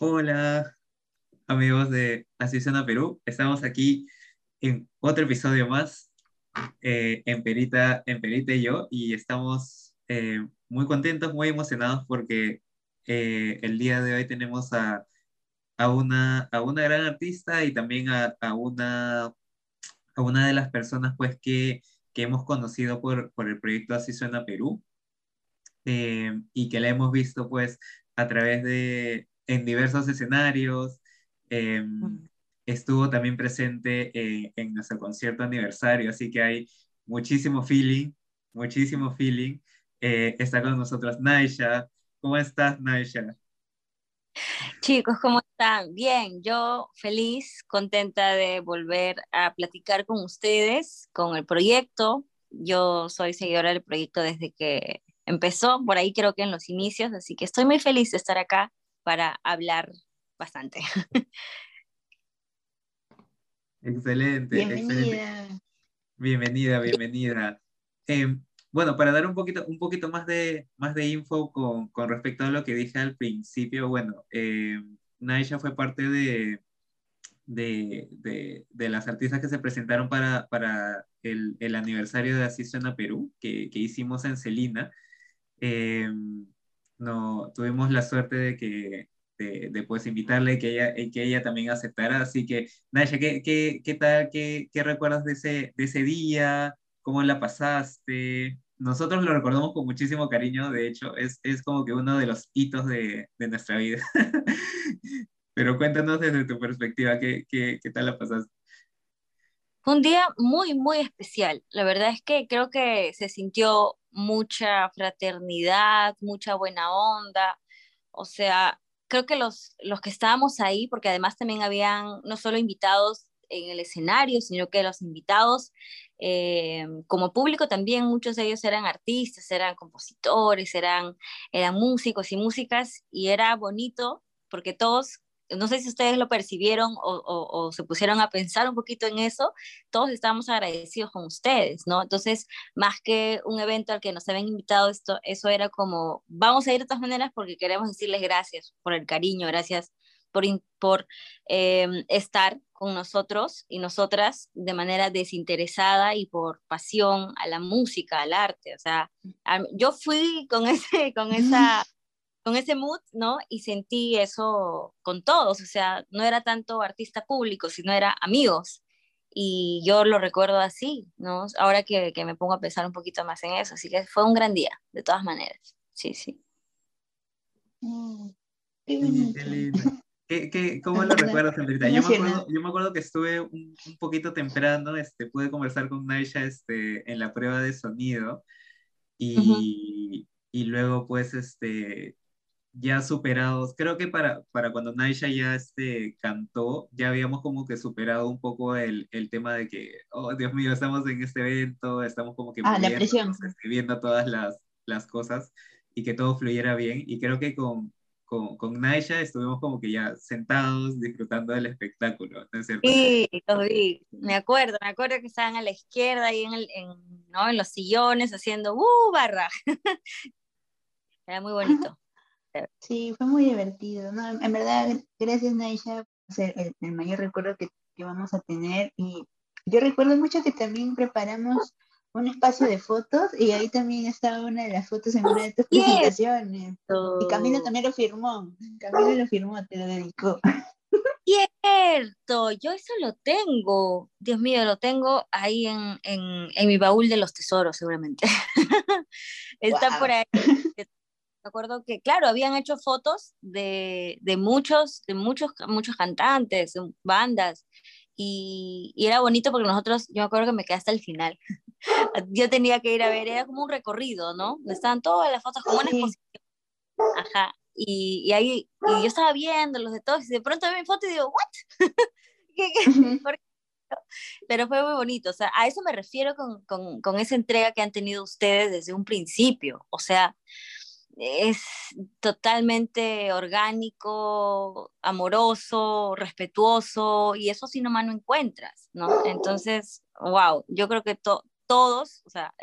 Hola, amigos de Asociación Perú. Estamos aquí en otro episodio más eh, en Perita, en Perita y yo, y estamos eh, muy contentos, muy emocionados porque eh, el día de hoy tenemos a, a, una, a una gran artista y también a, a una, a una de las personas pues que, que hemos conocido por, por el proyecto Así Suena Perú y que la hemos visto pues a través de en diversos escenarios. Em, estuvo también presente eh, en nuestro concierto aniversario, así que hay muchísimo feeling, muchísimo feeling. Eh, está con nosotros Naisha. ¿Cómo estás, Naisha? Chicos, ¿cómo están? Bien, yo feliz, contenta de volver a platicar con ustedes, con el proyecto. Yo soy seguidora del proyecto desde que empezó, por ahí creo que en los inicios, así que estoy muy feliz de estar acá para hablar bastante. Excelente, bienvenida. Bienvenida, bienvenida. Em, bueno, para dar un poquito, un poquito más, de, más de info con, con respecto a lo que dije al principio, bueno, eh, Naisha fue parte de, de, de, de, las artistas que se presentaron para, para el, el, aniversario de Así Suena Perú, que, que hicimos en Celina. Em, no, tuvimos la suerte de que de, de pues invitarle que ella, que ella también aceptara. Así que, Naya, ¿qué, qué, qué tal? Qué, ¿Qué, recuerdas de ese, de ese día? ¿Cómo la pasaste? Nosotros lo recordamos con muchísimo cariño, de hecho, es, es como que uno de los hitos de, de nuestra vida. Pero cuéntanos desde tu perspectiva, ¿qué, qué, qué tal la pasaste? Fue un día muy, muy especial. La verdad es que creo que se sintió mucha fraternidad, mucha buena onda. O sea, creo que los, los que estábamos ahí, porque además también habían no solo invitados en el escenario, sino que los invitados eh, como público también, muchos de ellos eran artistas, eran compositores, eran, eran músicos y músicas, y era bonito porque todos no sé si ustedes lo percibieron o, se pusieron a pensar un poquito en eso, todos estamos agradecidos con ustedes, ¿no? Entonces, más que un evento al que nos habían invitado, esto, eso era como, vamos a ir de todas maneras porque queremos decirles gracias por el cariño, gracias por, por em, estar con nosotros y nosotras de manera desinteresada y por pasión a la música, al arte. O sea, yo fui con, ese, con esa con ese mood, ¿no? Y sentí eso con todos, o sea, no era tanto artista público, sino era amigos. Y yo lo recuerdo así, ¿no? Ahora que, que me pongo a pensar un poquito más en eso, así que fue un gran día, de todas maneras. Sí, sí. Mm, qué, qué cómo lo recuerdas, Sandrita? Yo me, acuerdo, yo me acuerdo que estuve un, un, poquito temprano, este, pude conversar con Naisha este, en la prueba de sonido y, y luego pues este, ya superados, creo que para, para cuando Naisha ya este, cantó, ya habíamos como que superado un poco el, el tema de que, oh Dios mío, estamos en este evento, estamos como que ah, viendo todas las, las cosas y que todo fluyera bien. Y creo que con, con, con Naisha estuvimos como que ya sentados disfrutando del espectáculo, ¿no es cierto? Sí, lo vi, me acuerdo, me acuerdo que estaban a la izquierda ahí en, el, en, ¿no? en los sillones haciendo ¡uh! barra. Era muy bonito. Sí, fue muy divertido. ¿no? En verdad, gracias Naisha por ser el, el mayor recuerdo que, que, vamos a tener. Y yo recuerdo mucho que también preparamos un espacio de fotos y ahí también estaba una de las fotos en una de tus presentaciones. Y Camila también lo firmó. Camila lo firmó, te lo dedicó. Cierto, yo eso lo tengo. Dios mío, lo tengo ahí en, en, en mi baúl de los tesoros, seguramente. Está wow. por ahí acuerdo que, claro, habían hecho fotos de, de muchos, de muchos, muchos cantantes, bandas, y, y, era bonito porque nosotros, yo me acuerdo que me quedé hasta el final. yo tenía que ir a ver, era como un recorrido, ¿no? Estaban todas las fotos como una exposición. Ajá. Y, y ahí, y yo estaba viendo los de todos, y de pronto veo mi foto y digo, ¿what? ¿Qué, qué? Pero fue muy bonito, o sea, a eso me refiero con, con, con esa entrega que han tenido ustedes desde un principio, o sea, es totalmente orgánico, amoroso, respetuoso, y eso sí nomás no encuentras, ¿no? Entonces, wow, yo creo que to todos, o sea,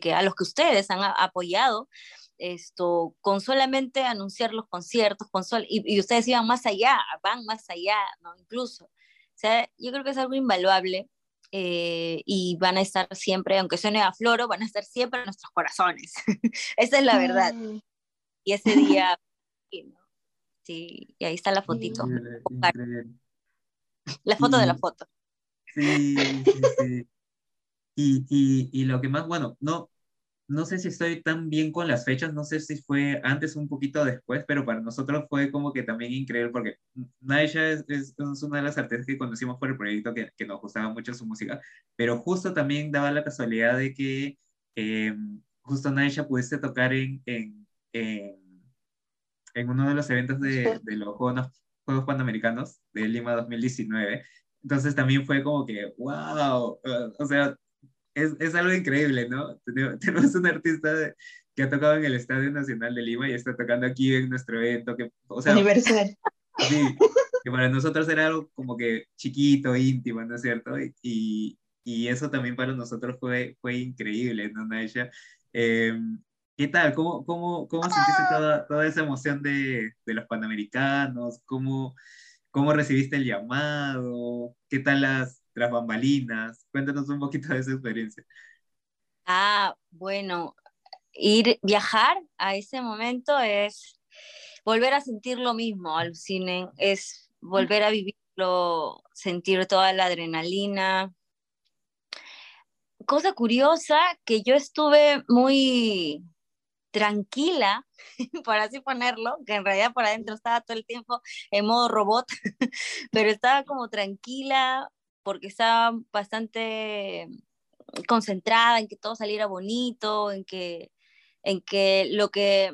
que a los que ustedes han apoyado, esto, con solamente anunciar los conciertos, con sol, y, ustedes iban más allá, van más allá, ¿no? Incluso. O sea, yo creo que es algo invaluable eh, y van a estar siempre, aunque suene a floro, van a estar siempre en nuestros corazones. Esa es la verdad. Y ese día, sí, y ahí está la fotito. La foto de la foto. Sí, sí, sí. Y, y, y, lo que más, bueno, no, no sé si estoy tan bien con las fechas, no sé si fue antes o un poquito después, pero para nosotros fue como que también increíble, porque Naisha es, es, una de las artistas que conocimos por el proyecto, que, que, nos gustaba mucho su música, pero justo también daba la casualidad de que eh, justo Naisha pudiste tocar en, en, en, uno de los eventos de, de los Juegos, Juegos Panamericanos de Lima 2019. Entonces también fue como que, wow, o sea, es, es algo increíble, ¿no? Tenemos un artista que ha tocado en el Estadio Nacional de Lima y está tocando aquí en nuestro evento. Que, o sea, Universal. Sí, que para nosotros era algo como que chiquito, íntimo, ¿no es cierto? Y, y eso también para nosotros fue, fue increíble, ¿no, Naisha? Eh, ¿Qué tal? ¿Cómo, cómo, cómo sentiste toda, toda esa emoción de, de los Panamericanos? ¿Cómo, ¿Cómo recibiste el llamado? ¿Qué tal las, tras bambalinas. Cuéntanos un poquito de esa experiencia. Ah, bueno, ir, viajar a ese momento es volver a sentir lo mismo, alucinen, es volver a vivirlo, sentir toda la adrenalina. Cosa curiosa que yo estuve muy tranquila, por así ponerlo, que en realidad por adentro estaba todo el tiempo en modo robot, pero estaba como tranquila, porque estaba bastante concentrada en que todo saliera bonito, en que, en que lo que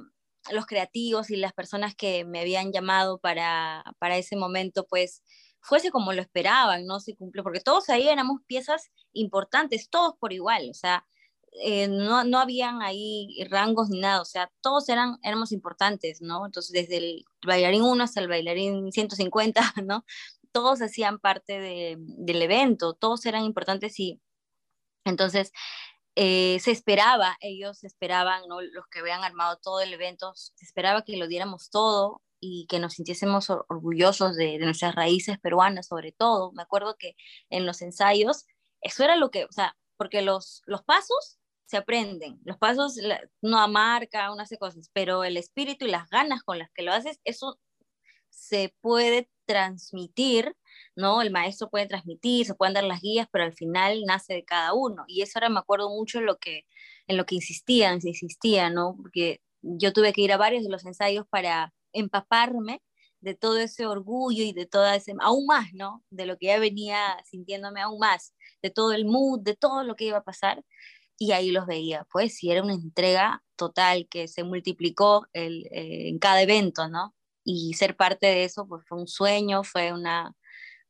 los creativos y las personas que me habían llamado para, para ese momento, pues fuese como lo esperaban, ¿no? Se cumplió, porque todos ahí éramos piezas importantes, todos por igual, o sea, eh, no, no habían ahí rangos ni nada, o sea, todos eran, éramos importantes, ¿no? Entonces, desde el bailarín 1 hasta el bailarín 150, ¿no? todos hacían parte del evento, todos eran importantes y entonces eh, se esperaba, ellos esperaban, ¿no? los que habían armado todo el evento, se esperaba que lo diéramos todo y que nos sintiésemos orgullosos de, nuestras raíces peruanas sobre todo. Me acuerdo que en los ensayos, eso era lo que, o sea, porque los, los pasos se aprenden, los pasos no marca, uno hace cosas, pero el espíritu y las ganas con las que lo haces, eso se puede transmitir, ¿no? El maestro puede transmitir, se pueden dar las guías, pero al final nace de cada uno. Y eso ahora me acuerdo mucho en lo que, en lo que insistían, se insistía, ¿no? Porque yo tuve que ir a varios de los ensayos para empaparme de todo ese orgullo y de toda ese, aún más, ¿no? De lo que ya venía sintiéndome aún más, de todo el mood, de todo lo que iba a pasar. Y ahí los veía, pues, y era una entrega total que se multiplicó el, eh, en cada evento, ¿no? y ser parte de eso pues fue un sueño, fue una,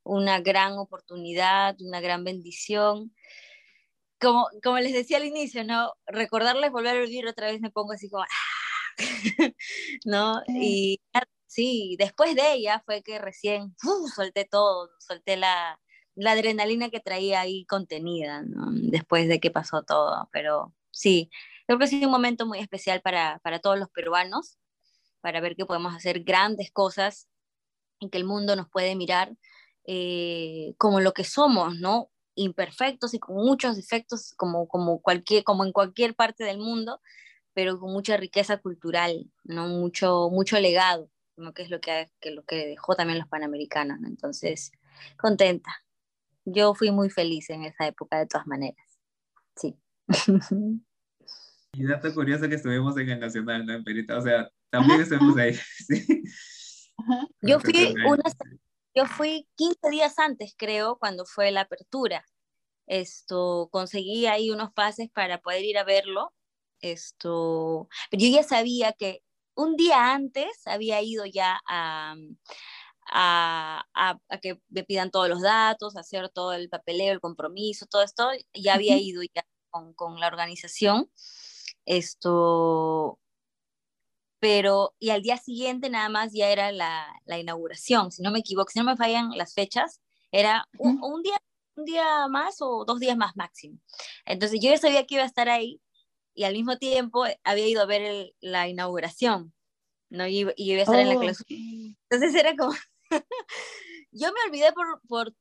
una gran oportunidad, una gran bendición. Como, como les decía al inicio, ¿no? Recordarles volver a vivir otra vez me pongo así como, ¡ah! ¿no? Y sí, después de ella fue que recién solté todo, solté la, la adrenalina que traía ahí contenida, ¿no? Después de que pasó todo, pero sí, creo que ha sido un momento muy especial para, para todos los peruanos para ver que podemos hacer grandes cosas y que el mundo nos puede mirar eh, como lo que somos, ¿no? Imperfectos y con muchos defectos, como, como, cualquier, como en cualquier parte del mundo, pero con mucha riqueza cultural, ¿no? Mucho, mucho legado, ¿no? que es lo que, que, lo que dejó también los panamericanos, ¿no? Entonces, contenta. Yo fui muy feliz en esa época de todas maneras. Sí. Y dato curioso que estuvimos en el Nacional, ¿no? En Perita, o sea, también estuvimos ahí. ¿sí? Yo fui una, yo fui 15 días antes, creo, cuando fue la apertura. Esto, conseguí ahí unos pases para poder ir a verlo. Esto, pero yo ya sabía que un día antes había ido ya a, a, a, a, que me pidan todos los datos, hacer todo el papeleo, el compromiso, todo esto, ya había ido ya con, con la organización. Esto, pero, y al día siguiente nada más ya era la, la inauguración, si no me equivoco, si no me fallan las fechas, era un, un, día, un día más o dos días más máximo. Entonces yo ya sabía que iba a estar ahí y al mismo tiempo había ido a ver la inauguración, ¿no? Y, y iba a estar en la clase. Entonces era como, yo me olvidé por, por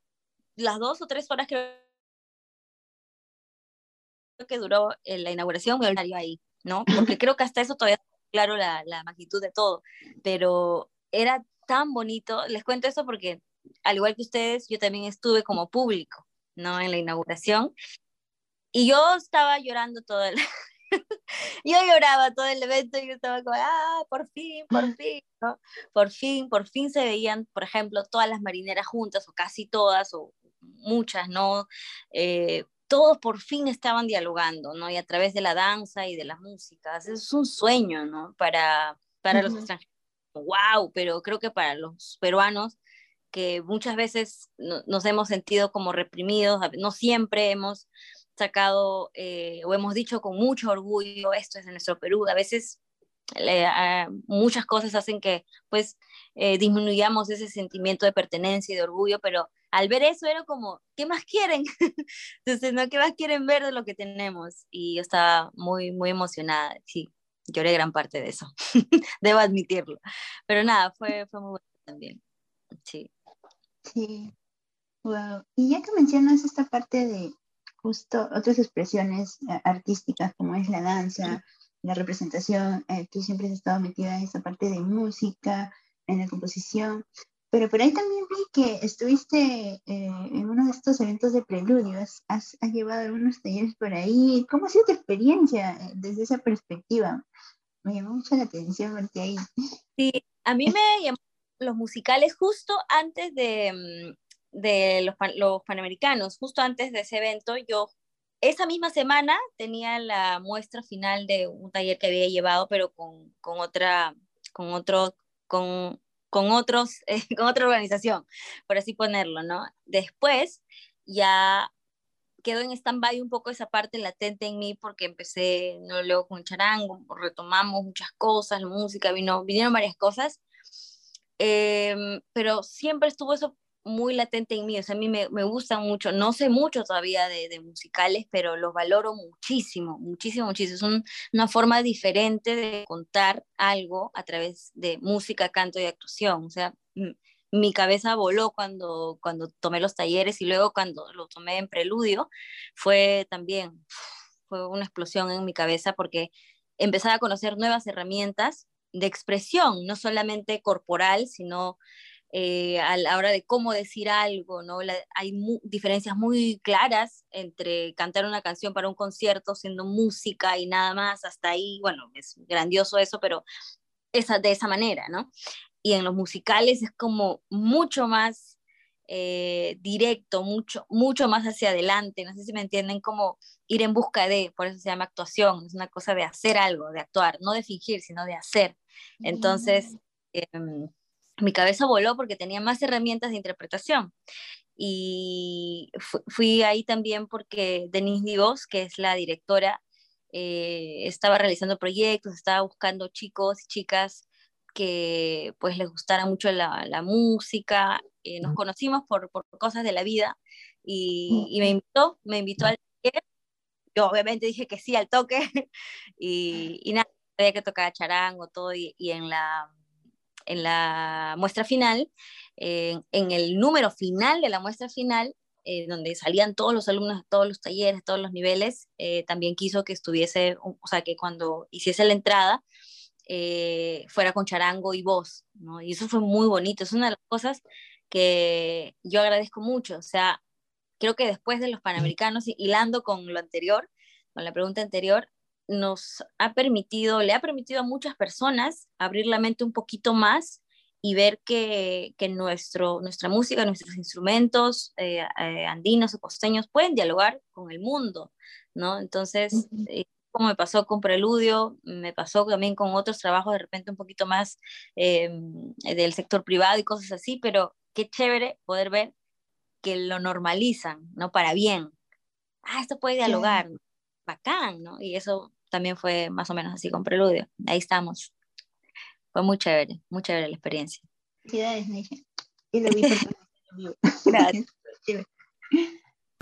las dos o tres horas que que duró eh, la inauguración, me olvidé ahí, ¿no? Porque creo que hasta eso todavía claro la, la magnitud de todo, pero era tan bonito, les cuento eso porque al igual que ustedes, yo también estuve como público, ¿no? En la inauguración. Y yo estaba llorando todo el... yo lloraba todo el evento y yo estaba como, ah, por fin, por fin, ¿no? Por fin, por fin se veían, por ejemplo, todas las marineras juntas, o casi todas, o muchas, ¿no? Eh, todos por fin estaban dialogando, ¿no? Y a través de la danza y de las músicas. Es un sueño, ¿no? Para, para los extranjeros. ¡Wow! Pero creo que para los peruanos, que muchas veces nos hemos sentido como reprimidos, no siempre hemos sacado eh, o hemos dicho con mucho orgullo, esto es de nuestro Perú. A veces muchas cosas hacen que pues eh, disminuyamos ese sentimiento de pertenencia y de orgullo, pero al ver eso era como, ¿qué más quieren? Entonces, ¿no? ¿Qué más quieren ver de lo que tenemos? Y yo estaba muy, muy emocionada, sí, lloré gran parte de eso, debo admitirlo. Pero nada, fue, fue muy bueno también, sí. Sí, wow. Y ya que mencionas esta parte de justo otras expresiones eh, artísticas como es la danza, la representación, eh, tú siempre has estado metida en esa parte de música, en la composición, pero por ahí también vi que estuviste eh, en uno de estos eventos de preludios, has, has, llevado algunos talleres por ahí. ¿Cómo ha sido tu experiencia eh, desde esa perspectiva? Me llamó mucho la atención verte ahí. Sí, a mí me llamó los musicales justo antes de, mm, de los, Panamericanos, justo antes de ese evento, yo esa misma semana tenía la muestra final de un taller que había llevado, pero con, con otra, con otro, con, con otros, eh, con otra organización, por así ponerlo, ¿no? Después ya quedó en stand-by un poco esa parte latente en mí porque empecé, no luego con charango, retomamos muchas cosas, la música, vino, vinieron varias cosas, em, pero siempre estuvo eso muy latente en mí, o sea, a mí me, me gustan mucho, no sé mucho todavía de, de, musicales, pero los valoro muchísimo, muchísimo, muchísimo. Es una forma diferente de contar algo a través de música, canto y actuación, o sea, mi cabeza voló cuando, cuando tomé los talleres y luego cuando lo tomé en preludio, fue también, fue una explosión en mi cabeza porque empezaba a conocer nuevas herramientas de expresión, no solamente corporal, sino eh, a la hora de cómo decir algo, ¿no? hay diferencias muy claras entre cantar una canción para un concierto siendo música y nada más, hasta ahí, bueno, es grandioso eso, pero esa, de esa manera, ¿no? Y en los musicales es como mucho más eh, directo, mucho, mucho más hacia adelante, no sé si me entienden, como ir en busca de, por eso se llama actuación, es una cosa de hacer algo, de actuar, no de fingir, sino de hacer. Entonces, em, mi cabeza voló porque tenía más herramientas de interpretación. Y fui ahí también porque Denise Divos, que es la directora, eh, estaba realizando proyectos, estaba buscando chicos y chicas que pues les gustara mucho la, la música. Eh, nos conocimos por, por, cosas de la vida y, y, me invitó, me invitó al Yo obviamente dije que sí al toque y, y nada, había que tocar charango, todo y, y en la en la muestra final, en el número final de la muestra final, eh, donde salían todos los alumnos, todos los talleres, todos los niveles, eh, también quiso que estuviese, o sea, que cuando hiciese la entrada, eh, fuera con charango y voz, ¿no? Y eso fue muy bonito, es una de las cosas que yo agradezco mucho, o sea, creo que después de los Panamericanos, hilando con lo anterior, con la pregunta anterior, nos ha permitido, le ha permitido a muchas personas abrir la mente un poquito más y ver que, que nuestro, nuestra música, nuestros instrumentos eh, eh, andinos o costeños pueden dialogar con el mundo, ¿no? Entonces, eh, como me pasó con Preludio, me pasó también con otros trabajos de repente un poquito más del sector privado y cosas así, pero qué chévere poder ver que lo normalizan, ¿no? Para bien. Ah, esto puede dialogar, bacán, ¿no? Y eso también fue más o menos así con Preludio. Ahí estamos. Fue muy chévere, muy chévere la experiencia. Felicidades, Y lo vi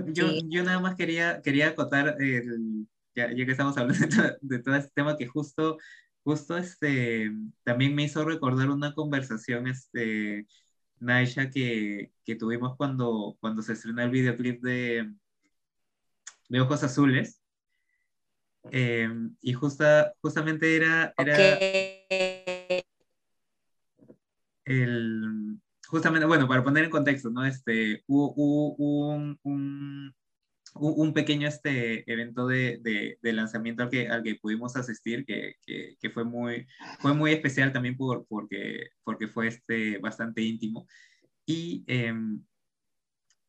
Yo, yo nada más quería, quería acotar el, ya, ya que estamos hablando de todo, este tema que justo, justo este, también me hizo recordar una conversación, este, Naisha, que, que tuvimos cuando, cuando se estrenó el videoclip de, de Ojos Azules. Eh, y justa, justamente era, era el, justamente, bueno, para poner en contexto, ¿no? Este, hubo, un, un, un, pequeño este, evento de, de, lanzamiento al que, al que pudimos asistir, que, que, que, fue, muy, fue muy especial también por, porque, porque fue este, bastante íntimo. Y em,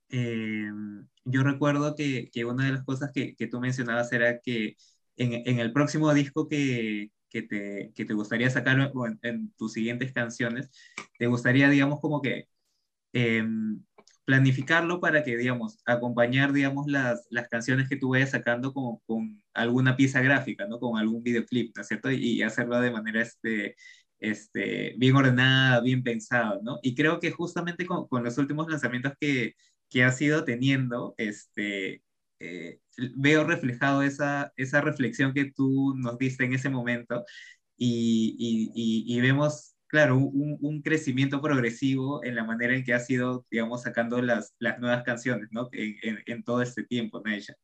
em, yo recuerdo que, que, una de las cosas que, que tú mencionabas era que en, el próximo disco que, te, gustaría sacar en, en, tus siguientes canciones, te gustaría, digamos, como que em, planificarlo para que, digamos, acompañar, digamos, las, canciones que tú vayas sacando con, alguna pieza gráfica, ¿no? Con algún videoclip, ¿no es cierto? Y, hacerlo de manera, este, este, bien ordenada, bien pensada, ¿no? Y creo que justamente con, con los últimos lanzamientos que, que has ido teniendo, este, eh, veo reflejado esa, esa reflexión que tú nos diste en ese momento y, y, y vemos claro, un, un, crecimiento progresivo en la manera en que has ido, digamos, sacando las, las nuevas canciones, ¿no? En, en, en todo este tiempo, ¿no, ella?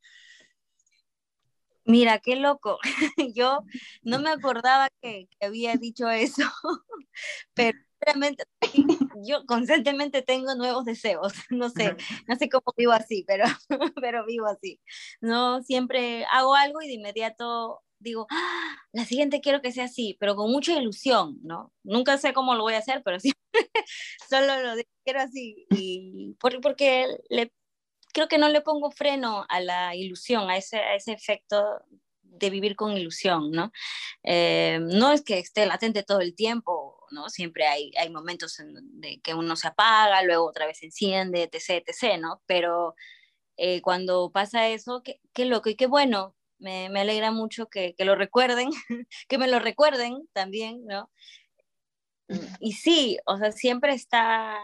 Mira, qué loco. Yo no me acordaba que, que había dicho eso, pero realmente yo constantemente tengo nuevos deseos. No sé, no sé cómo vivo así, pero, pero vivo así. No siempre hago algo y de inmediato digo, ¡Ah! la siguiente quiero que sea así, pero con mucha ilusión, ¿no? Nunca sé cómo lo voy a hacer, pero sí, solo lo quiero así. Y porque le, creo que no le pongo freno a la ilusión, a ese, a ese efecto de vivir con ilusión, ¿no? Eh, no es que esté latente todo el tiempo, ¿no? Siempre hay, hay momentos en de que uno se apaga, luego otra vez se enciende, etc., etc., ¿no? Pero eh, cuando pasa eso, qué, qué loco y qué bueno, me, me alegra mucho que, que, lo recuerden, que me lo recuerden también, ¿no? Y sí, o sea, siempre está,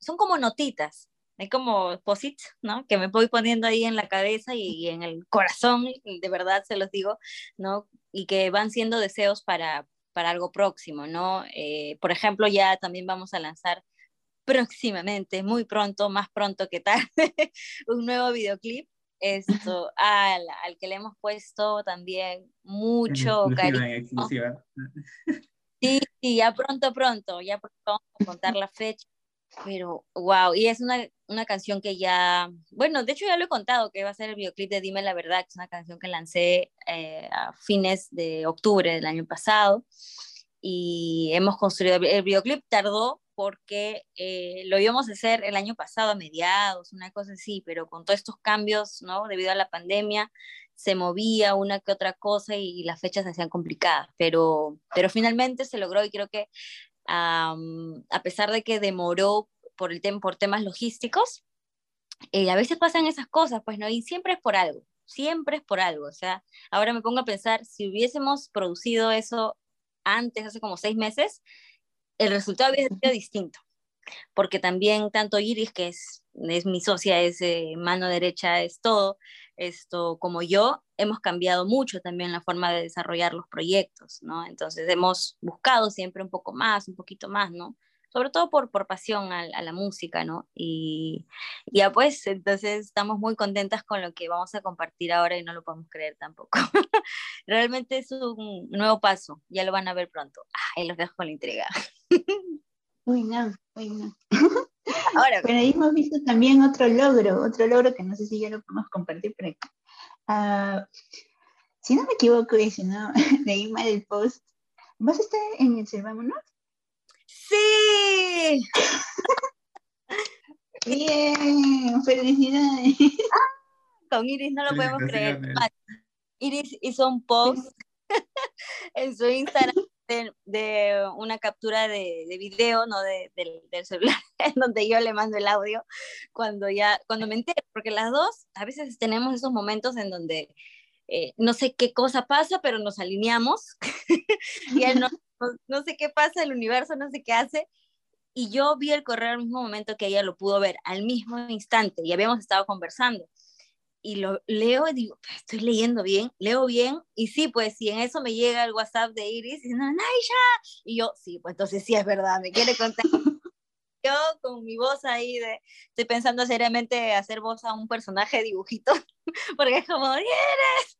son como notitas, hay como posits, ¿no? Que me voy poniendo ahí en la cabeza y, en el corazón, y de verdad se los digo, ¿no? Y que van siendo deseos para, para algo próximo, ¿no? Eh, por ejemplo, ya también vamos a lanzar próximamente, muy pronto, más pronto que tarde, un nuevo videoclip esto, al, al que le hemos puesto también mucho cariño. Sí, sí, ya pronto, pronto, ya pronto vamos a contar la fecha, pero wow, y es una, una, canción que ya, bueno, de hecho ya lo he contado, que va a ser el videoclip de Dime la Verdad, que es una canción que lancé eh, a fines de octubre del año pasado, y hemos construido, el videoclip tardó porque eh, lo íbamos a hacer el año pasado a mediados, una cosa así, pero con todos estos cambios, ¿no? Debido a la pandemia, se movía una que otra cosa y, las fechas se hacían complicadas, pero, pero finalmente se logró y creo que um, a pesar de que demoró por, el por temas logísticos, eh, a veces pasan esas cosas, pues, ¿no? Y siempre es por algo, siempre es por algo, o sea, ahora me pongo a pensar, si hubiésemos producido eso antes, hace como seis meses, el resultado hubiese sido distinto, porque también tanto Iris, que es, es mi socia, es eh, mano derecha, es todo, esto como yo, hemos cambiado mucho también la forma de desarrollar los proyectos, ¿no? Entonces hemos buscado siempre un poco más, un poquito más, ¿no? sobre todo por, por pasión a, a, la música, ¿no? Y ya pues, entonces estamos muy contentas con lo que vamos a compartir ahora y no lo podemos creer tampoco. Realmente es un nuevo paso, ya lo van a ver pronto. Ahí los dejo con la intriga. Uy, no, uy, no. Ahora, Pero ahí hemos visto también otro logro, otro logro que no sé si ya lo podemos compartir por aquí. Uh, si no me equivoco, y si no, leí mal el post, ¿vas a estar en el Servámonos? Sí. Bien, felicidades. Con Iris no lo podemos creer. Iris hizo un post en su Instagram de, una captura de, de video, no de, del celular, en donde yo le mando el audio cuando ya, cuando me entero, porque las dos a veces tenemos esos momentos en donde eh, no sé qué cosa pasa, pero nos alineamos y él no, no, sé qué pasa, el universo no sé qué hace. Y yo vi el correo al mismo momento que ella lo pudo ver, al mismo instante, y habíamos estado conversando. Y lo leo y digo, estoy leyendo bien, leo bien, y sí, pues si en eso me llega el WhatsApp de Iris, diciendo, Naisha, y yo, sí, pues entonces sí es verdad, me quiere contar. yo con mi voz ahí de, estoy pensando seriamente hacer voz a un personaje de dibujito, porque es como, ¿eres?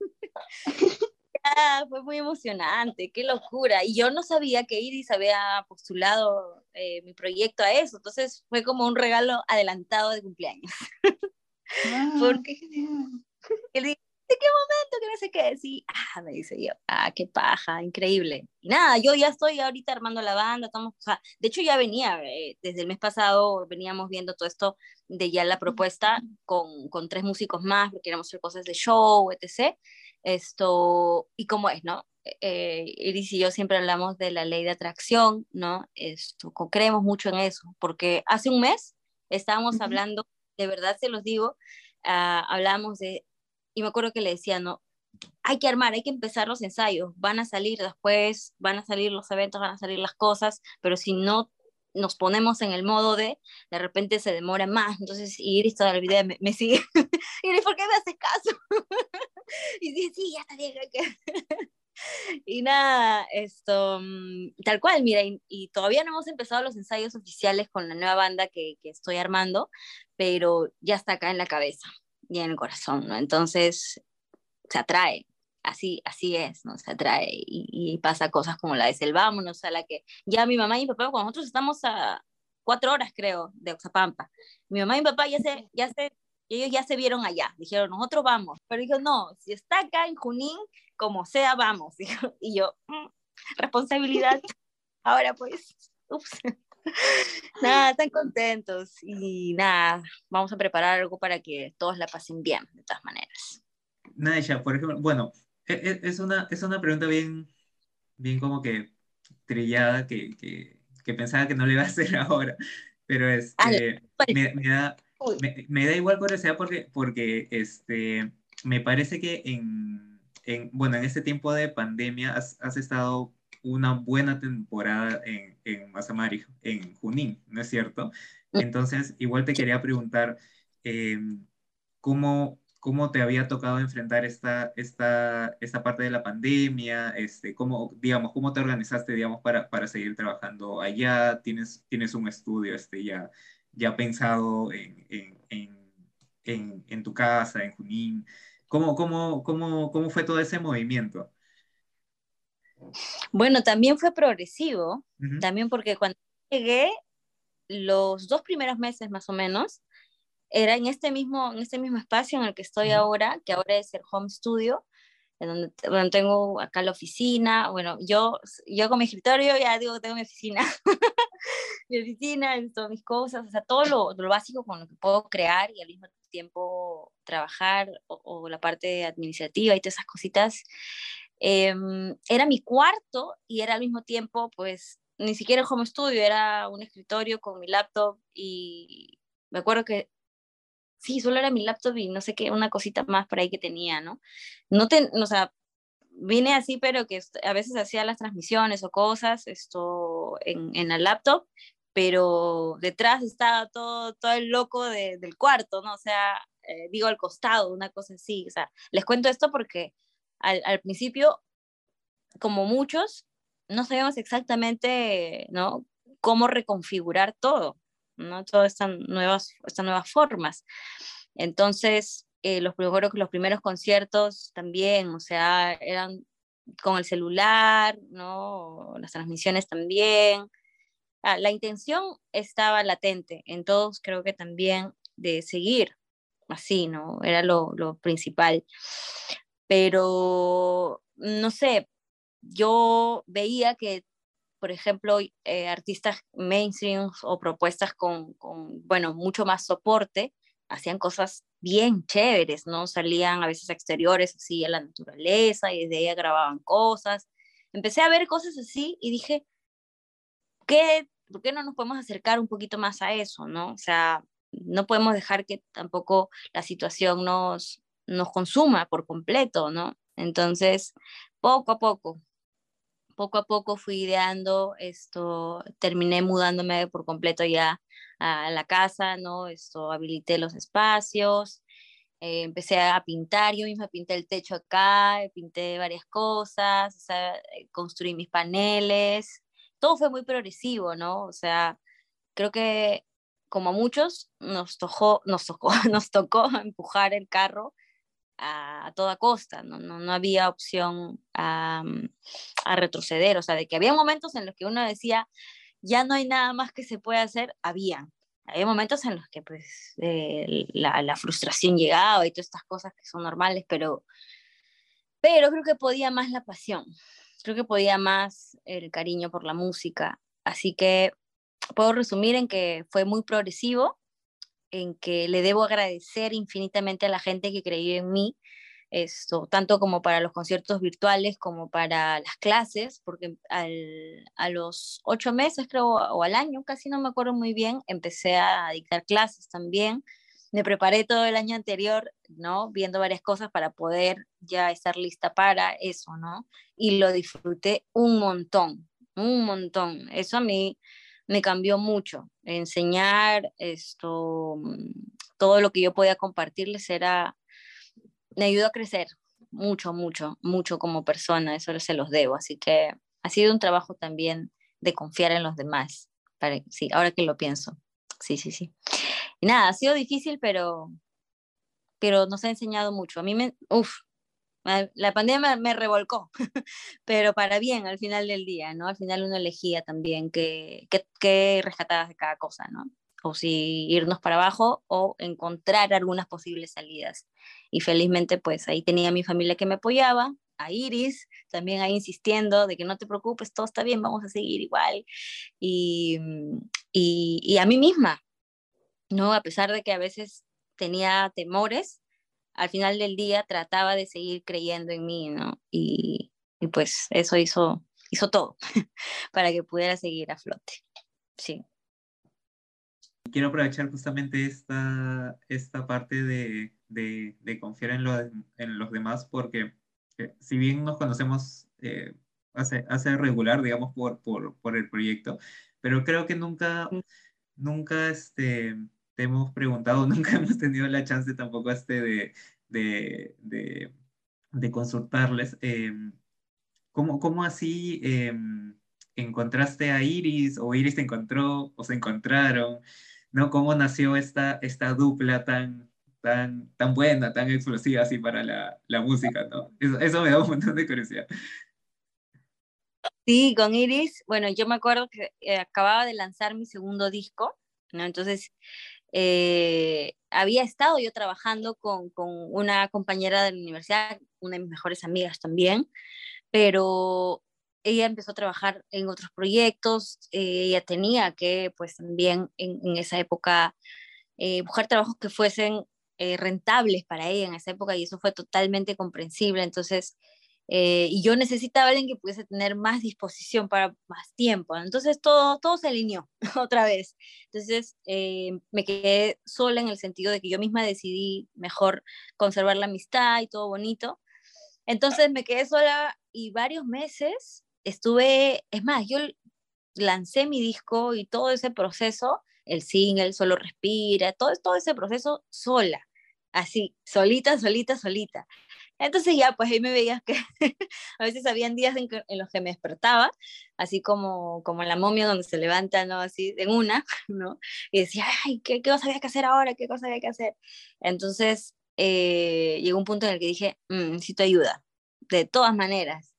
Ah, fue muy emocionante, qué locura. Y yo no sabía que Iris había postulado eh, mi proyecto a eso, entonces fue como un regalo adelantado de cumpleaños. Porque él dice, ¿de qué momento? Que no sé qué decir. Ah, me dice yo, ah, qué paja, increíble. Y nada, yo ya estoy ahorita armando la banda, estamos, o sea, de hecho ya venía, eh, desde el mes pasado veníamos viendo todo esto de ya la propuesta con, con tres músicos más, porque queríamos hacer cosas de show, etc. Esto, y como es, ¿no? Eh, Iris y yo siempre hablamos de la ley de atracción, ¿no? Esto, creemos mucho en eso, porque hace un mes estábamos hablando de verdad se los digo, uh, hablamos de, y me acuerdo que le decía, no, hay que armar, hay que empezar los ensayos, van a salir después, van a salir los eventos, van a salir las cosas, pero si no nos ponemos en el modo de, de repente se demora más, entonces Iris toda la vida me, me sigue, Iris, ¿por qué me haces caso? y dice, sí, ya está bien, y nada, esto, mm, tal cual, mira, y, todavía no hemos empezado los ensayos oficiales con la nueva banda que, que, estoy armando, pero ya está acá en la cabeza y en el corazón, ¿no? Entonces, se atrae, así, así es, ¿no? Se atrae y, pasa cosas como la de Selvámonos, a la que ya mi mamá y mi papá, cuando nosotros estamos a cuatro horas, creo, de Oxapampa, mi mamá y mi papá ya se, ya se ellos ya se vieron allá, dijeron, nosotros vamos, pero dijo, no, si está acá en Junín, como sea, vamos. Y yo, mm, responsabilidad. Ahora pues, ups. nada, están contentos y nada, vamos a preparar algo para que todos la pasen bien, de todas maneras. Naisha, por ejemplo, bueno, e, e, es una, es una pregunta bien, bien como que trillada que, que, que pensaba que no le iba a hacer ahora, pero es, este, me, me, da, me, da igual curiosidad porque, porque este, me parece que en, en, bueno, en este tiempo de pandemia has, has estado una buena temporada en, en Masamari, en Junín, ¿no es cierto? Mm. Entonces, igual te quería preguntar, em, ¿cómo, ¿cómo te había tocado enfrentar esta, esta, esta parte de la pandemia? Este, ¿cómo, digamos, ¿Cómo te organizaste, digamos, para, para seguir trabajando allá? ¿Tienes, tienes un estudio este, ya ya pensado en, en, en, en, tu casa, en Junín? ¿Cómo, cómo, cómo, cómo fue todo ese movimiento? Bueno, también fue progresivo, también porque cuando llegué, los dos primeros meses más o menos, era en este mismo, en este mismo espacio en el que estoy ahora, que ahora es el home studio, en donde bueno, tengo acá la oficina, bueno, yo, yo con mi escritorio ya digo que tengo mi oficina, mi oficina, todas mis cosas, o sea, todo lo, lo, básico con lo que puedo crear y al mismo tiempo trabajar o, la parte administrativa y todas esas cositas. Em, era mi cuarto y era al mismo tiempo, pues, ni siquiera el home studio, era un escritorio con mi laptop y me acuerdo que sí, solo era mi laptop y no sé qué, una cosita más por ahí que tenía, ¿no? No te, o sea, vine así, pero que a veces hacía las transmisiones o cosas esto en, en la laptop, pero detrás estaba todo, todo el loco del cuarto, ¿no? O sea, eh, digo al costado, una cosa así. O sea, les cuento esto porque al, al principio, como muchos, no sabíamos exactamente, ¿no? Cómo reconfigurar todo, ¿no? Todas estas nuevas, estas nuevas formas. Entonces, eh, los, los primeros conciertos también, o sea, eran con el celular, ¿no? Las transmisiones también. Ah, la intención estaba latente en todos, creo que también de seguir así, ¿no? Era lo, lo principal. Pero, no sé, yo veía que, por ejemplo, eh, artistas mainstream o propuestas con, con, bueno, mucho más soporte, hacían cosas bien chéveres, ¿no? Salían a veces a exteriores, así a la naturaleza, y desde ahí grababan cosas. Empecé a ver cosas así y dije, ¿qué, ¿por qué no nos podemos acercar un poquito más a eso, ¿no? O sea, no podemos dejar que tampoco la situación nos, nos consuma por completo, ¿no? Entonces, poco a poco, poco a poco fui ideando esto, terminé mudándome por completo ya a la casa, ¿no? Esto, habilité los espacios, eh, empecé a pintar, yo misma pinté el techo acá, pinté varias cosas, eh, construí mis paneles, todo fue muy progresivo, ¿no? O sea, creo que como a muchos nos tocó, nos tocó, nos tocó empujar el carro a, toda costa, ¿no? No, no había opción a, a, retroceder, o sea, de que había momentos en los que uno decía, ya no hay nada más que se puede hacer, había, había momentos en los que pues eh, la, la, frustración llegaba y todas estas cosas que son normales, pero, pero creo que podía más la pasión, creo que podía más el cariño por la música, así que puedo resumir en que fue muy progresivo, en que le debo agradecer infinitamente a la gente que creyó en mí, esto, tanto como para los conciertos virtuales como para las clases, porque al, a los ocho meses, creo, o al año, casi no me acuerdo muy bien, empecé a dictar clases también. Me preparé todo el año anterior, ¿no? Viendo varias cosas para poder ya estar lista para eso, ¿no? Y lo disfruté un montón, un montón. Eso a mí me cambió mucho. Enseñar esto, todo lo que yo podía compartirles era me ayudó a crecer mucho, mucho, mucho como persona, eso se los debo. Así que ha sido un trabajo también de confiar en los demás. Para, sí, ahora que lo pienso. Sí, sí, sí. Y nada, ha sido difícil, pero, pero nos ha enseñado mucho. A mí me, uff, la pandemia me revolcó, pero para bien al final del día, ¿no? Al final uno elegía también qué, qué, qué rescatabas de cada cosa, ¿no? o si irnos para abajo o encontrar algunas posibles salidas. Y felizmente pues ahí tenía a mi familia que me apoyaba, a Iris también ahí insistiendo de que no te preocupes, todo está bien, vamos a seguir igual. Y, y, y a mí misma, ¿no? A pesar de que a veces tenía temores, al final del día trataba de seguir creyendo en mí, ¿no? Y, y pues eso hizo, hizo todo para que pudiera seguir a flote. Sí quiero aprovechar justamente esta, esta parte de, de, de confiar en, lo, en, los demás porque eh, si bien nos conocemos eh, hace, hace regular, digamos, por, por, por, el proyecto, pero creo que nunca, nunca este, te hemos preguntado, nunca hemos tenido la chance tampoco este de, de, de, consultarles. Eh, ¿cómo, ¿Cómo así em, encontraste a Iris o Iris te encontró o se encontraron? ¿no? ¿Cómo nació esta, esta dupla tan, tan, tan buena, tan explosiva así para la, la música, ¿no? Eso, eso, me da un montón de curiosidad. Sí, con Iris, bueno, yo me acuerdo que eh, acababa de lanzar mi segundo disco, ¿no? Entonces, eh, había estado yo trabajando con, con, una compañera de la universidad, una de mis mejores amigas también, pero ella empezó a trabajar en otros proyectos, eh, ella tenía que, pues también en, en esa época, eh, buscar trabajos que fuesen eh, rentables para ella en esa época y eso fue totalmente comprensible. Entonces, eh, y yo necesitaba alguien que pudiese tener más disposición para más tiempo. Entonces, todo, todo se alineó otra vez. Entonces, eh, me quedé sola en el sentido de que yo misma decidí mejor conservar la amistad y todo bonito. Entonces me quedé sola y varios meses estuve, es más, yo lancé mi disco y todo ese proceso, el single, solo respira, todo, todo ese proceso sola, así, solita, solita, solita. Entonces ya, pues ahí me veías que a veces habían días en, que, en, los que me despertaba, así como, como la momia donde se levanta, ¿no? Así, en una, ¿no? Y decía, ay, ¿qué, qué cosa había que hacer ahora? ¿Qué cosa había que hacer? Entonces, eh, llegó un punto en el que dije, mmm, necesito ayuda, de todas maneras.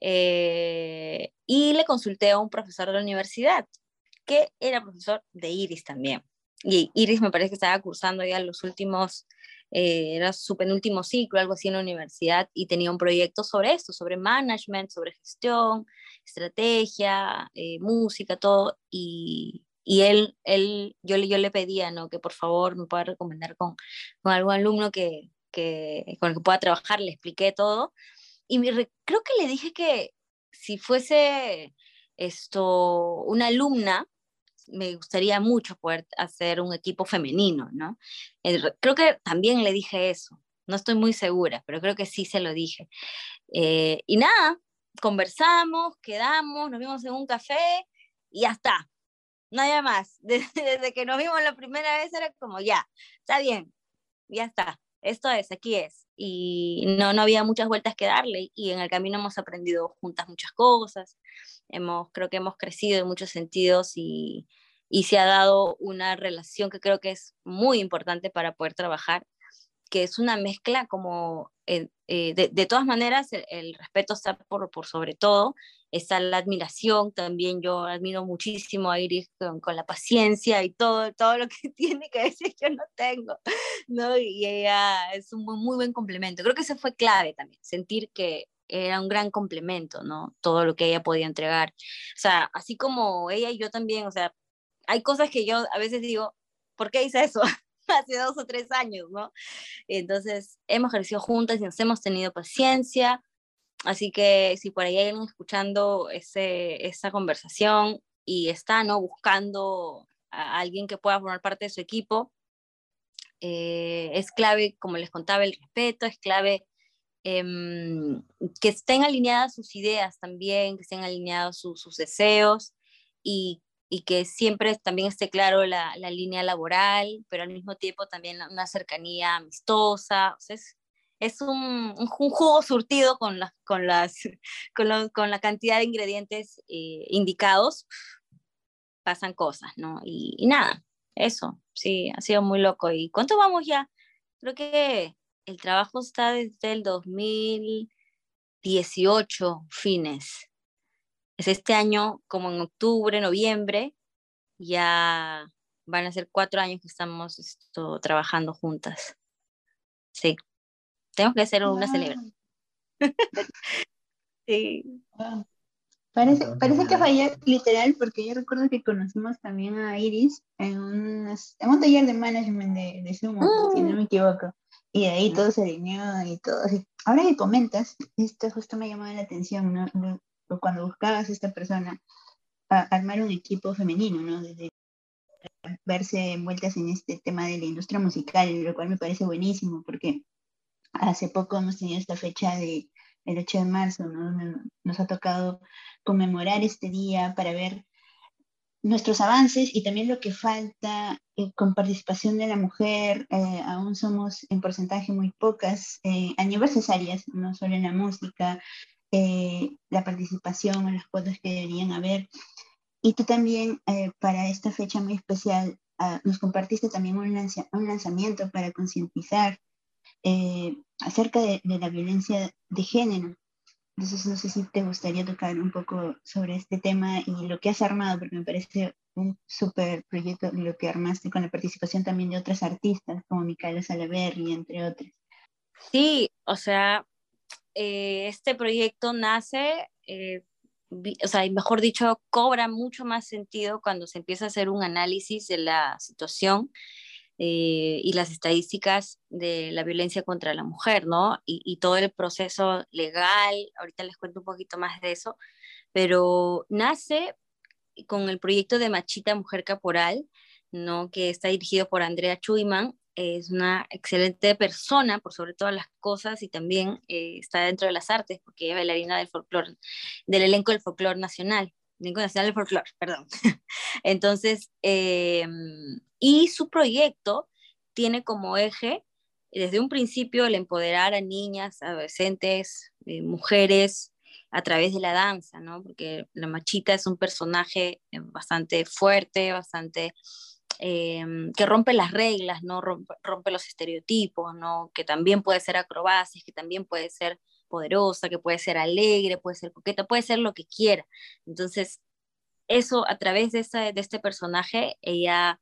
Eh, y le consulté a un profesor de la universidad, que era profesor de Iris también. Y Iris me parece que estaba cursando ya los últimos, eh, era su penúltimo ciclo, algo así en la universidad, y tenía un proyecto sobre esto, sobre management, sobre gestión, estrategia, eh, música, todo. Y, y él, él yo, yo le pedía ¿no? que por favor me pueda recomendar con, con algún alumno que, que, con el que pueda trabajar, le expliqué todo y me, creo que le dije que si fuese esto una alumna, me gustaría mucho poder hacer un equipo femenino, ¿no? creo que también le dije eso, no estoy muy segura, pero creo que sí se lo dije. Eh, y nada, conversamos, quedamos, nos vimos en un café y ya está, nada más. Desde, desde que nos vimos la primera vez era como ya, está bien, ya está, esto es, aquí es. Y no, no había muchas vueltas que darle y en el camino hemos aprendido juntas muchas cosas, hemos, creo que hemos crecido en muchos sentidos y, y se ha dado una relación que creo que es muy importante para poder trabajar, que es una mezcla como, eh, eh, de, de, todas maneras, el, respeto está por, por, sobre todo, está la admiración, también yo admiro muchísimo a Iris con, con, la paciencia y todo, todo lo que tiene que decir yo no tengo, ¿no? Y ella es un muy, muy buen complemento. Creo que eso fue clave también, sentir que era un gran complemento, ¿no? Todo lo que ella podía entregar. O sea, así como ella y yo también, o sea, hay cosas que yo a veces digo, ¿por qué hice eso? Hace dos o tres años, ¿no? Entonces, hemos crecido juntas y nos hemos tenido paciencia. Así que si por ahí hay alguien escuchando ese, esa conversación y está, ¿no? Buscando a alguien que pueda formar parte de su equipo, eh, es clave, como les contaba, el respeto, es clave eh, que estén alineadas sus ideas también, que estén alineados sus deseos y y que siempre también esté claro la, la, línea laboral, pero al mismo tiempo también una cercanía amistosa. O sea, es, es un, un, jugo surtido con, la, con, las, con, lo, con la cantidad de ingredientes eh, indicados, pasan cosas, ¿no? Y, y, nada, eso, sí, ha sido muy loco. ¿Y cuánto vamos ya? Creo que el trabajo está desde el 2018, fines es este año, como en octubre, noviembre, ya van a ser cuatro años que estamos esto, trabajando juntas. Sí, tenemos que hacer una celebración. sí. Parece, parece que fue literal, porque yo recuerdo que conocimos también a Iris en, en un taller de management de, de Sumo, si no me equivoco. Y ahí todo se alineó y todo. Ahora que comentas, esto justo me llamó la atención, ¿no? Cuando buscabas a esta persona, a armar un equipo femenino, ¿no? Desde verse envueltas en este tema de la industria musical, lo cual me parece buenísimo porque hace poco hemos tenido esta fecha de el 8 de marzo, ¿no? Nos ha tocado conmemorar este día para ver nuestros avances y también lo que falta eh, con participación de la mujer. Eh, aún somos en porcentaje muy pocas eh, a nivel áreas, no solo en la música, eh, la participación o las cuotas que deberían haber. Y tú también, eh, para esta fecha muy especial, uh, nos compartiste también un, lanza un lanzamiento para concientizar eh, acerca de, de, la violencia de género. Entonces, no sé si te gustaría tocar un poco sobre este tema y lo que has armado, porque me parece un súper proyecto lo que armaste con la participación también de otras artistas, como Micaela Salaverri, entre otras. Sí, o sea, eh, este proyecto nace, eh, o sea, mejor dicho, cobra mucho más sentido cuando se empieza a hacer un análisis de la situación eh, y las estadísticas de la violencia contra la mujer, ¿no? Y, y, todo el proceso legal, ahorita les cuento un poquito más de eso, pero nace con el proyecto de Machita Mujer Caporal, ¿no? Que está dirigido por Andrea Chuyman es una excelente persona por sobre todas las cosas y también eh, está dentro de las artes porque es bailarina del folclore, del elenco del folclore nacional, elenco nacional del folclore, perdón. Entonces, eh, y su proyecto tiene como eje desde un principio el empoderar a niñas, adolescentes, eh, mujeres a través de la danza, ¿no? Porque la machita es un personaje bastante fuerte, bastante Em, que rompe las reglas, ¿no? Rompe, los estereotipos, ¿no? Que también puede ser acrobacia, que también puede ser poderosa, que puede ser alegre, puede ser coqueta, puede ser lo que quiera. Entonces, eso a través de, esta, de este personaje, ella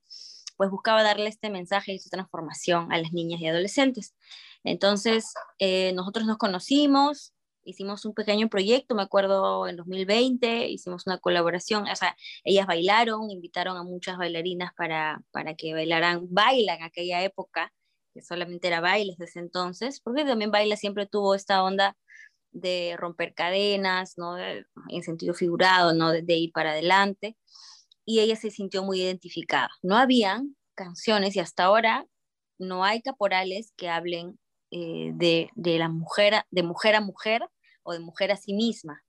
pues buscaba darle este mensaje y su transformación a las niñas y adolescentes. Entonces, eh, nosotros nos conocimos, hicimos un pequeño proyecto, me acuerdo en 2020, hicimos una colaboración, o sea, ellas bailaron, invitaron a muchas bailarinas para, para que bailaran, baila en aquella época, que solamente era bailes desde entonces, porque también baila siempre tuvo esta onda de romper cadenas, ¿no? en sentido figurado, ¿no? de, de ir para adelante, y ella se sintió muy identificada. No habían canciones y hasta ahora no hay caporales que hablen eh, de, de, la mujer, de mujer a mujer o de mujer a sí misma.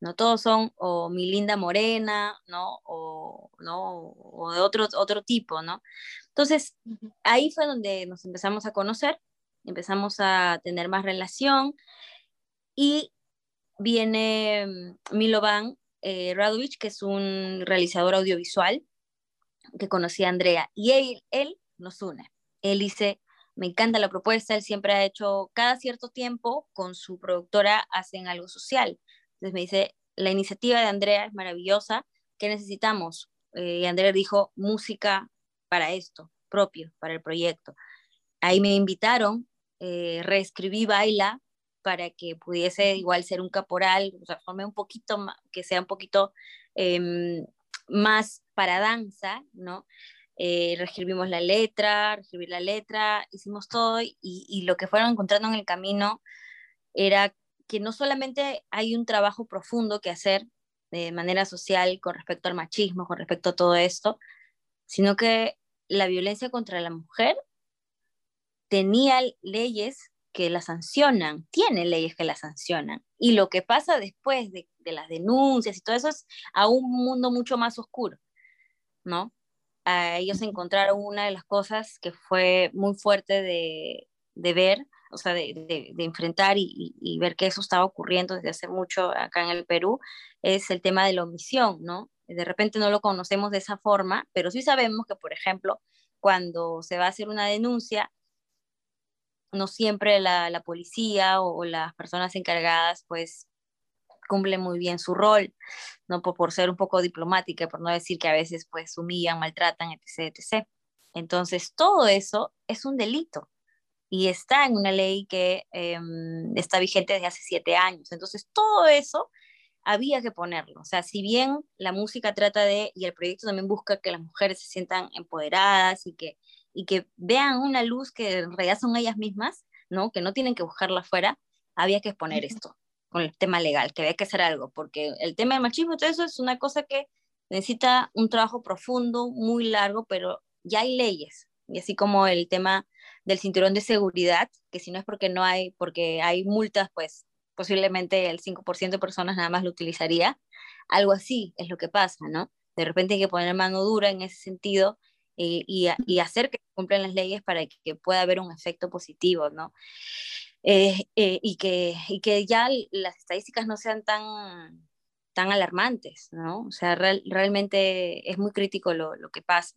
No todos son o mi linda morena, ¿no? O, ¿no? o de otro, otro tipo, ¿no? Entonces, ahí fue donde nos empezamos a conocer empezamos a tener más relación y viene mm, Milovan eh, que es un realizador audiovisual que conocía a Andrea, y él, él nos une. Él dice, me encanta la propuesta, él siempre ha hecho, cada cierto tiempo con su productora hacen algo social. Entonces me dice, la iniciativa de Andrea es maravillosa, ¿qué necesitamos? Eh, y Andrea dijo, música para esto, propio, para el proyecto. Ahí me invitaron, eh, reescribí Baila para que pudiese igual ser un caporal, o sea, forme un poquito, más, que sea un poquito em, más para danza, ¿no? Eh, reescribimos la letra, reescribí la letra, hicimos todo y, y, lo que fueron encontrando en el camino era que no solamente hay un trabajo profundo que hacer de manera social con respecto al machismo, con respecto a todo esto, sino que la violencia contra la mujer tenía leyes que la sancionan, tiene leyes que la sancionan. Y lo que pasa después de, de las denuncias y todo eso es a un mundo mucho más oscuro, ¿no? Ellos encontraron una de las cosas que fue muy fuerte de, de ver, o sea, de, de, enfrentar y, y, ver que eso estaba ocurriendo desde hace mucho acá en el Perú, es el tema de la omisión, ¿no? De repente no lo conocemos de esa forma, pero sí sabemos que, por ejemplo, cuando se va a hacer una denuncia, no siempre la, la policía o, o, las personas encargadas, pues, cumple muy bien su rol, ¿no? Por, por, ser un poco diplomática, por no decir que a veces pues humillan, maltratan, etc., etc. Entonces, todo eso es un delito y está en una ley que eh, está vigente desde hace siete años. Entonces, todo eso había que ponerlo. O sea, si bien la música trata de, y el proyecto también busca que las mujeres se sientan empoderadas y que, y que vean una luz que en realidad son ellas mismas, ¿no? Que no tienen que buscarla afuera, había que exponer esto con el tema legal, que había que hacer algo, porque el tema del machismo, todo eso es una cosa que necesita un trabajo profundo, muy largo, pero ya hay leyes, y así como el tema del cinturón de seguridad, que si no es porque no hay, porque hay multas, pues posiblemente el 5% de personas nada más lo utilizaría. Algo así es lo que pasa, ¿no? De repente hay que poner mano dura en ese sentido eh, y, y, hacer que cumplan las leyes para que pueda haber un efecto positivo, ¿no? Eh, eh, y, que, y que ya las estadísticas no sean tan, tan alarmantes, ¿no? O sea, real, realmente es muy crítico lo, lo, que pasa.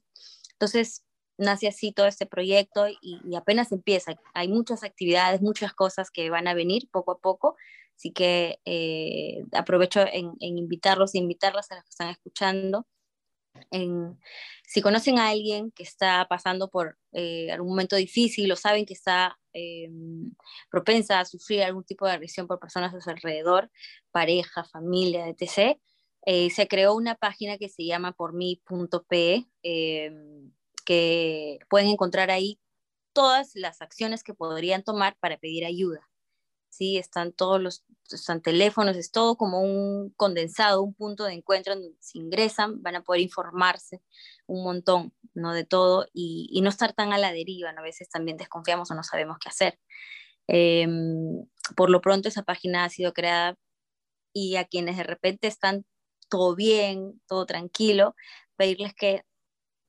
Entonces, nace así todo este proyecto y, y, apenas empieza. Hay muchas actividades, muchas cosas que van a venir poco a poco, así que eh, aprovecho en, en invitarlos e invitarlas a los que están escuchando en, si conocen a alguien que está pasando por eh, algún momento difícil o saben que está eh, propensa a sufrir algún tipo de agresión por personas a su alrededor, pareja, familia, etc., eh, se creó una página que se llama pormi.pe, em, que pueden encontrar ahí todas las acciones que podrían tomar para pedir ayuda. ¿Sí? Están todos los están teléfonos, es todo como un condensado, un punto de encuentro donde se ingresan, van a poder informarse un montón, ¿no? De todo y, no estar tan a la deriva. A veces también desconfiamos o no sabemos qué hacer. Eh, por lo pronto esa página ha sido creada y a quienes de repente están todo bien, todo tranquilo, pedirles que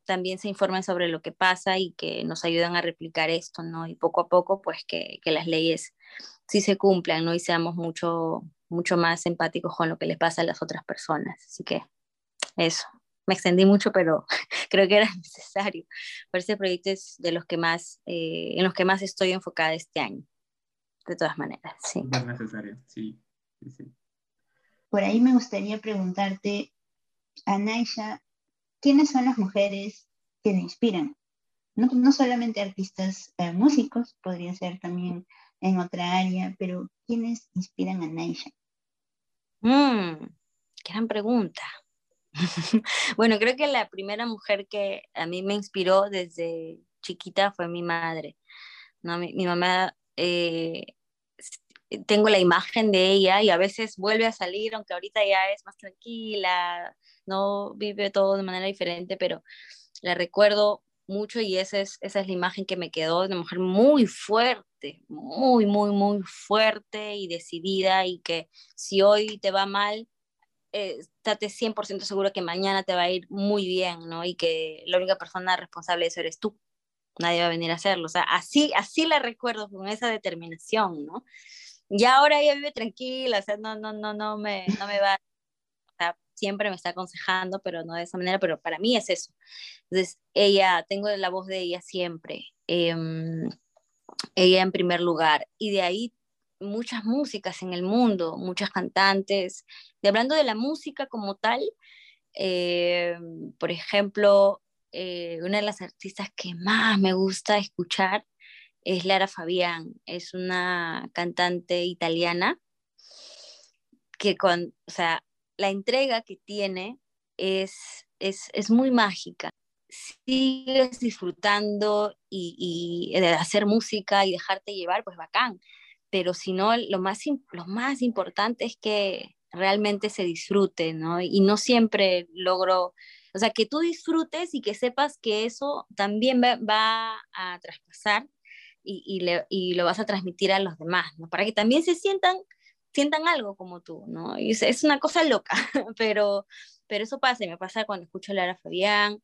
también se informen sobre lo que pasa y que nos ayuden a replicar esto, ¿no? Y poco a poco, pues que las leyes sí se cumplan, ¿no? Y seamos mucho, mucho más empáticos con lo que les pasa a las otras personas. Así que eso. Me extendí mucho, pero creo que era necesario. Por ese proyecto es de los que más, eh, en los que más estoy enfocada este año. De todas maneras, sí. Es necesario, sí. sí, sí. Por ahí me gustaría preguntarte, Anaisha, ¿quiénes son las mujeres que te inspiran? No, no solamente artistas eh, músicos, podría ser también en otra área, pero ¿quiénes inspiran a Naisha? Mm, gran pregunta. bueno, creo que la primera mujer que a mí me inspiró desde chiquita fue mi madre. ¿no? Mi, mamá, eh, tengo la imagen de ella y a veces vuelve a salir, aunque ahorita ya es más tranquila, no vive todo de manera diferente, pero la recuerdo mucho y esa es, esa es la imagen que me quedó de una mujer muy fuerte, muy, muy, muy fuerte y decidida y que si hoy te va mal, eh, estate 100% seguro que mañana te va a ir muy bien, ¿no? Y que la única persona responsable de eso eres tú, nadie va a venir a hacerlo. O sea, así, así la recuerdo con esa determinación, ¿no? Y ahora ella vive tranquila, o sea, no, no, no, no me, no me va, siempre me está aconsejando, pero no de esa manera, pero para mí es eso. Entonces, ella, tengo la voz de ella siempre, em, ella en primer lugar, y de ahí muchas músicas en el mundo, muchas cantantes, y hablando de la música como tal, em, por ejemplo, eh, una de las artistas que más me gusta escuchar es Lara Fabián, es una cantante italiana que con, o sea, la entrega que tiene es, es, es muy mágica. Sigues disfrutando y, y, de hacer música y dejarte llevar, pues bacán. Pero si no, lo más, lo más importante es que realmente se disfrute, ¿no? Y no siempre logro o sea, que tú disfrutes y que sepas que eso también va, a traspasar y, y, lo vas a transmitir a los demás, ¿no? Para que también se sientan, sientan algo como tú, ¿no? Y es, una cosa loca, pero, pero eso pasa, y me pasa cuando escucho a Lara Fabián,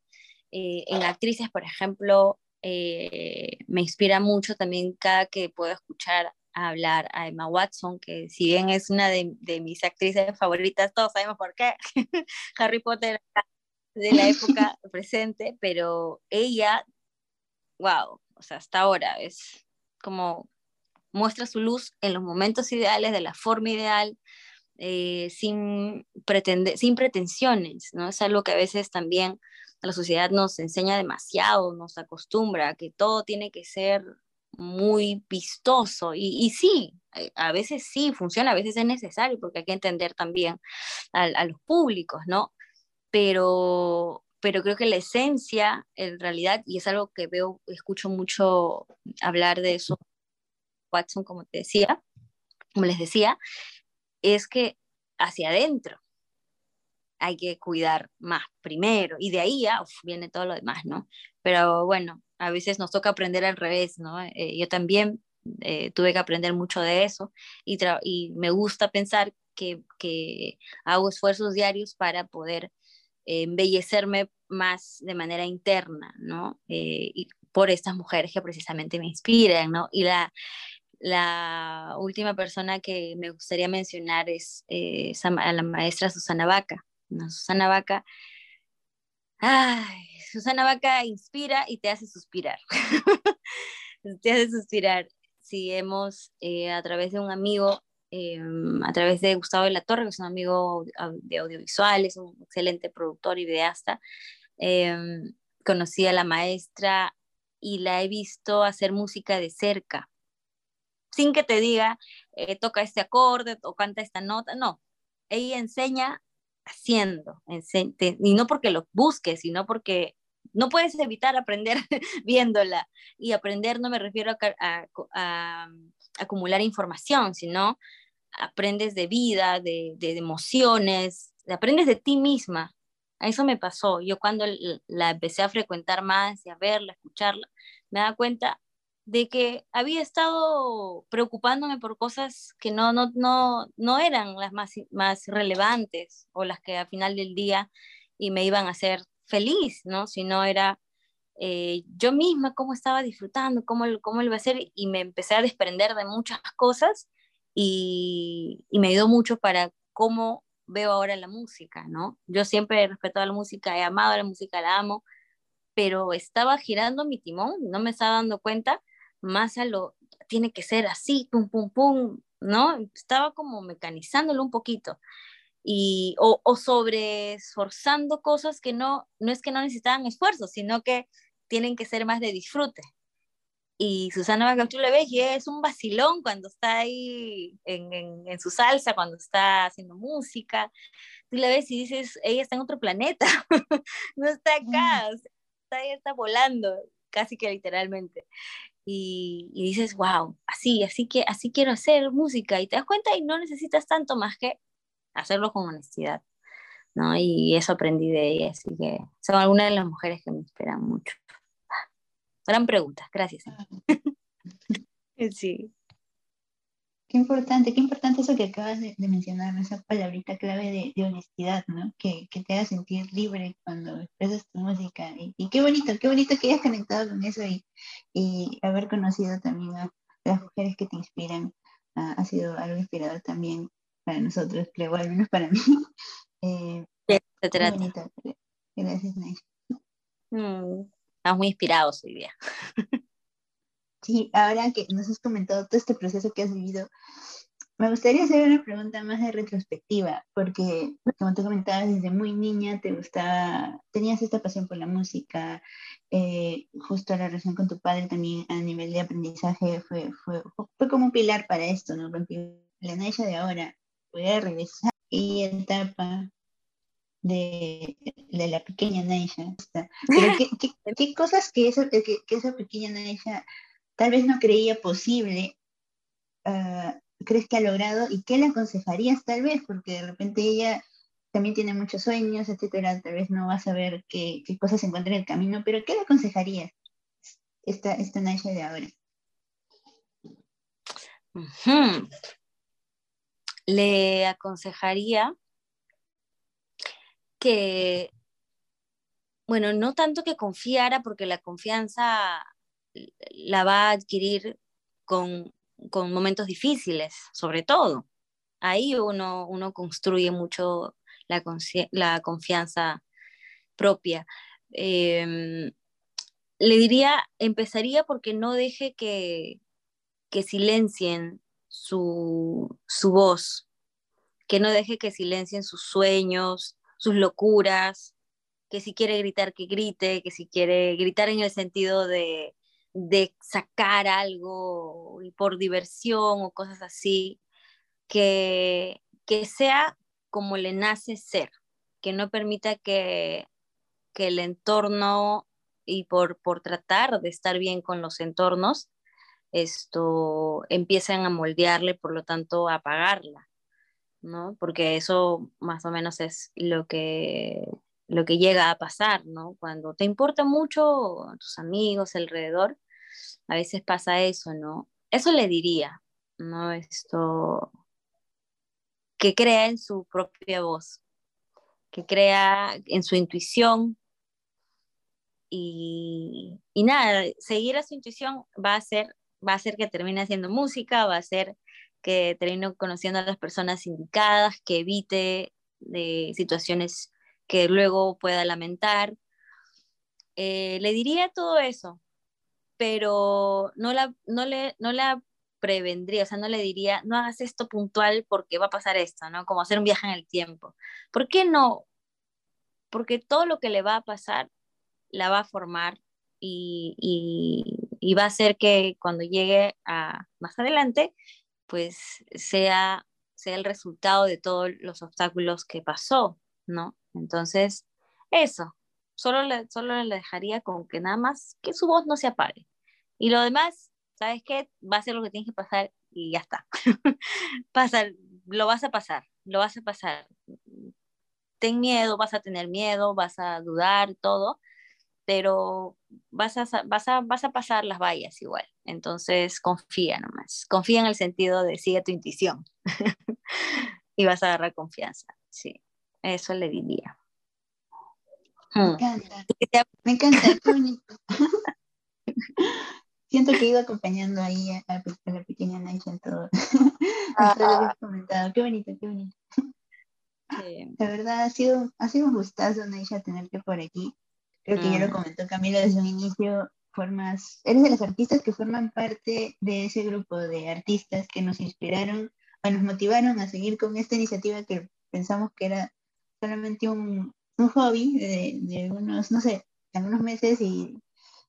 eh, en actrices, por ejemplo, eh, me inspira mucho también cada que puedo escuchar hablar a Emma Watson, que si bien es una de, de mis actrices favoritas, todos sabemos por qué, Harry Potter de la época presente, pero ella, wow, o sea, hasta ahora es como muestra su luz en los momentos ideales, de la forma ideal, eh, sin, sin pretensiones, ¿no? Es algo que a veces también la sociedad nos enseña demasiado, nos acostumbra que todo tiene que ser muy vistoso y, y sí, eh, a veces sí funciona, a veces es necesario porque hay que entender también a, a los públicos, ¿no? pero, pero creo que la esencia, en realidad, y es algo que veo, escucho mucho hablar de eso, Watson, como te decía, como les decía, es que hacia adentro hay que cuidar más primero, y de ahí viene todo lo demás, ¿no? Pero bueno, a veces nos toca aprender al revés, ¿no? Eh, yo también eh, tuve que aprender mucho de eso y, me gusta pensar que, hago esfuerzos diarios para poder embellecerme más de manera interna, ¿no? Eh, y por estas mujeres que precisamente me inspiran, ¿no? Y la, la última persona que me gustaría mencionar es eh, a la maestra Susana Vaca. Susana Vaca, Susana Vaca inspira y te hace suspirar. te hace suspirar. Si hemos, eh, a través de un amigo, Em, a través de Gustavo de la Torre, que es un amigo de audiovisuales, un excelente productor y videasta. Conocí a la maestra y la he visto hacer música de cerca, sin que te diga, eh, toca este acorde o canta esta nota, no, ella enseña haciendo, y no porque lo busques, sino porque no puedes evitar aprender viéndola. Y aprender no me refiero a, acumular información, sino aprendes de vida, de, emociones, aprendes de ti misma. A eso me pasó. Yo cuando la empecé a frecuentar más y a verla, a escucharla, me da cuenta de que había estado preocupándome por cosas que no, no, no, no eran las más, más relevantes o las que al final del día y me iban a hacer feliz, ¿no? Sino era eh, yo misma cómo estaba disfrutando, cómo, cómo iba a hacer y me empecé a desprender de muchas cosas y, y, me ayudó mucho para cómo veo ahora la música, ¿no? Yo siempre he respetado la música, he amado la música, la amo, pero estaba girando mi timón, no me estaba dando cuenta, más a lo, tiene que ser así, pum, pum, pum, ¿no? Estaba como mecanizándolo un poquito y, o, o sobre esforzando cosas que no, no es que no necesitaban esfuerzo, sino que tienen que ser más de disfrute. Y Susana Bacán, tú le ves y es un vacilón cuando está ahí en, en, su salsa, cuando está haciendo música. Tú le ves y dices, ella está en otro planeta, no está acá, está, ella está volando, casi que literalmente. Y, dices, wow, así, así que así quiero hacer música. Y te das cuenta y no necesitas tanto más que hacerlo con honestidad, ¿no? Y eso aprendí de ella, así que son algunas de las mujeres que me inspiran mucho. Gran pregunta, gracias. sí. Qué importante, qué importante eso que acabas de, mencionar, esa palabrita clave de, honestidad, ¿no? Que, te haga sentir libre cuando expresas tu música. Y, qué bonito, qué bonito que hayas conectado con eso y, y haber conocido también a las mujeres que te inspiran. ha sido algo inspirador también para nosotros, creo, al menos para mí. Eh, Qué bonito. Gracias, Naisha. Mm, estamos muy inspirados hoy día. Sí, ahora que nos has comentado todo este proceso que has vivido, me gustaría hacer una pregunta más de retrospectiva, porque como tú comentabas, desde muy niña te gustaba, tenías esta pasión por la música, eh, justo la relación con tu padre también a nivel de aprendizaje fue, fue, fue como un pilar para esto, ¿no? La Naisha de ahora puede regresar y etapa de, de la pequeña Naisha. Pero ¿qué, qué, qué cosas que esa, que, que esa pequeña Naisha tal vez no creía posible, ah, crees que ha logrado y qué le aconsejarías tal vez, porque de repente ella también tiene muchos sueños, etcétera, tal vez no va a saber qué, qué cosas encuentra en el camino, pero ¿qué le aconsejarías esta, esta Naisha de ahora? Le aconsejaría que, bueno, no tanto que confiara, porque la confianza la va a adquirir con, momentos difíciles, sobre todo. Ahí uno, uno construye mucho la, la confianza propia. Em, le diría, empezaría porque no deje que, que silencien su, su, voz, que no deje que silencien sus sueños, sus locuras, que si quiere gritar, que grite, que si quiere gritar en el sentido de, de sacar algo por diversión o cosas así, que, que sea como le nace ser, que no permita que, que el entorno y por, por tratar de estar bien con los entornos, esto empiecen a moldearle, por lo tanto, a apagarla, ¿no? Porque eso más o menos es lo que, lo que llega a pasar, ¿no? Cuando te importa mucho tus amigos alrededor, a veces pasa eso, ¿no? Eso le diría, ¿no? Esto, que crea en su propia voz, que crea en su intuición y, nada, seguir a su intuición va a ser va a hacer que termine haciendo música, va a hacer que termine conociendo a las personas indicadas, que evite de situaciones que luego pueda lamentar. Eh, le diría todo eso, pero no la, no, le, no la prevendría, o sea, no le diría, no hagas esto puntual porque va a pasar esto, ¿no? Como hacer un viaje en el tiempo. ¿Por qué no? Porque todo lo que le va a pasar la va a formar y, y, va a hacer que cuando llegue a más adelante, pues sea, sea el resultado de todos los obstáculos que pasó, ¿no? Entonces, eso, solo le, solo le dejaría con que nada más que su voz no se apague. Y lo demás, ¿sabes qué? Va a ser lo que tienes que pasar y ya está. Pasa, lo vas a pasar, lo vas a pasar. Ten miedo, vas a tener miedo, vas a dudar, todo, pero vas a, vas a, vas a pasar las vallas igual. Entonces, confía nomás. Confía en el sentido de sigue tu intuición. y vas a agarrar confianza. Sí, eso le diría. Me hmm. encanta. Me encanta, Siento que iba acompañando ahí a, la pequeña Naisha en todo. Ah. comentado. Qué bonito, qué bonito. La verdad ha sido, ha sido un gustazo, Naisha, tenerte por aquí. Creo que ya lo mm. comentó Camila desde un inicio. Formas, eres de las artistas que forman parte de ese grupo de artistas que nos inspiraron o nos motivaron a seguir con esta iniciativa que pensamos que era solamente un, un hobby de, de unos, no sé, algunos meses y